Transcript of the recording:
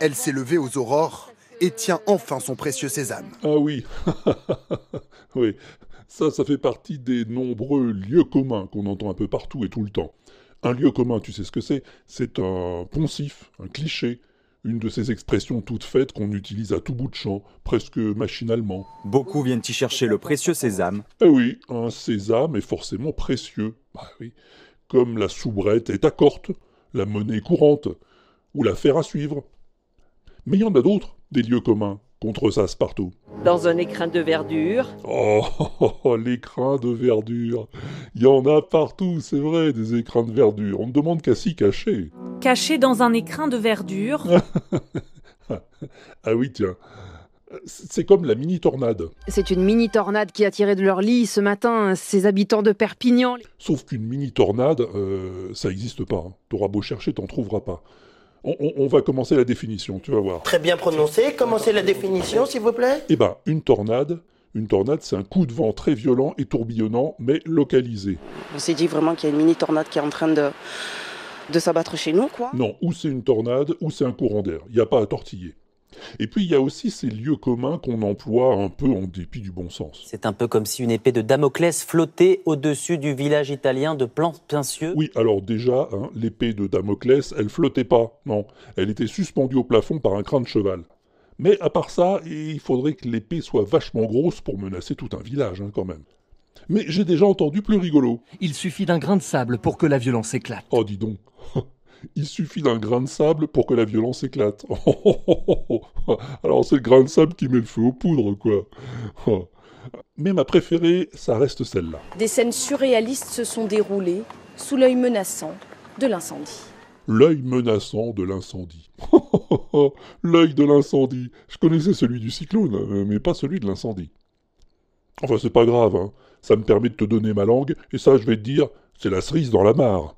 Elle s'est levée aux aurores et tient enfin son précieux sésame. Ah oui, oui, ça, ça fait partie des nombreux lieux communs qu'on entend un peu partout et tout le temps. Un lieu commun, tu sais ce que c'est? C'est un poncif, un cliché, une de ces expressions toutes faites qu'on utilise à tout bout de champ, presque machinalement. Beaucoup viennent y chercher le précieux sésame. Eh oui, un sésame est forcément précieux. Bah oui, comme la soubrette est à corte, la monnaie courante, ou la fer à suivre. Mais il y en a d'autres, des lieux communs, contre ça partout. Dans un écrin de verdure. Oh, l'écrin de verdure. Il y en a partout, c'est vrai, des écrins de verdure. On ne demande qu'à s'y cacher. Caché dans un écrin de verdure. ah oui, tiens. C'est comme la mini-tornade. C'est une mini-tornade qui a tiré de leur lit ce matin ces habitants de Perpignan. Sauf qu'une mini-tornade, euh, ça n'existe pas. Hein. T'auras beau chercher, t'en trouveras pas. On, va commencer la définition, tu vas voir. Très bien prononcé. Commencez la définition, s'il vous plaît? Eh ben, une tornade, une tornade, c'est un coup de vent très violent et tourbillonnant, mais localisé. On s'est dit vraiment qu'il y a une mini-tornade qui est en train de, de s'abattre chez nous, quoi. Non, ou c'est une tornade, ou c'est un courant d'air. Il n'y a pas à tortiller. Et puis il y a aussi ces lieux communs qu'on emploie un peu en dépit du bon sens. C'est un peu comme si une épée de Damoclès flottait au-dessus du village italien de Pincieux. Oui, alors déjà, hein, l'épée de Damoclès, elle flottait pas, non, elle était suspendue au plafond par un crin de cheval. Mais à part ça, il faudrait que l'épée soit vachement grosse pour menacer tout un village, hein, quand même. Mais j'ai déjà entendu plus rigolo. Il suffit d'un grain de sable pour que la violence éclate. Oh, dis donc. Il suffit d'un grain de sable pour que la violence éclate. Alors c'est le grain de sable qui met le feu aux poudres, quoi. Mais ma préférée, ça reste celle-là. Des scènes surréalistes se sont déroulées sous l'œil menaçant de l'incendie. L'œil menaçant de l'incendie. L'œil de l'incendie. Je connaissais celui du cyclone, mais pas celui de l'incendie. Enfin, c'est pas grave, hein. Ça me permet de te donner ma langue, et ça, je vais te dire, c'est la cerise dans la mare.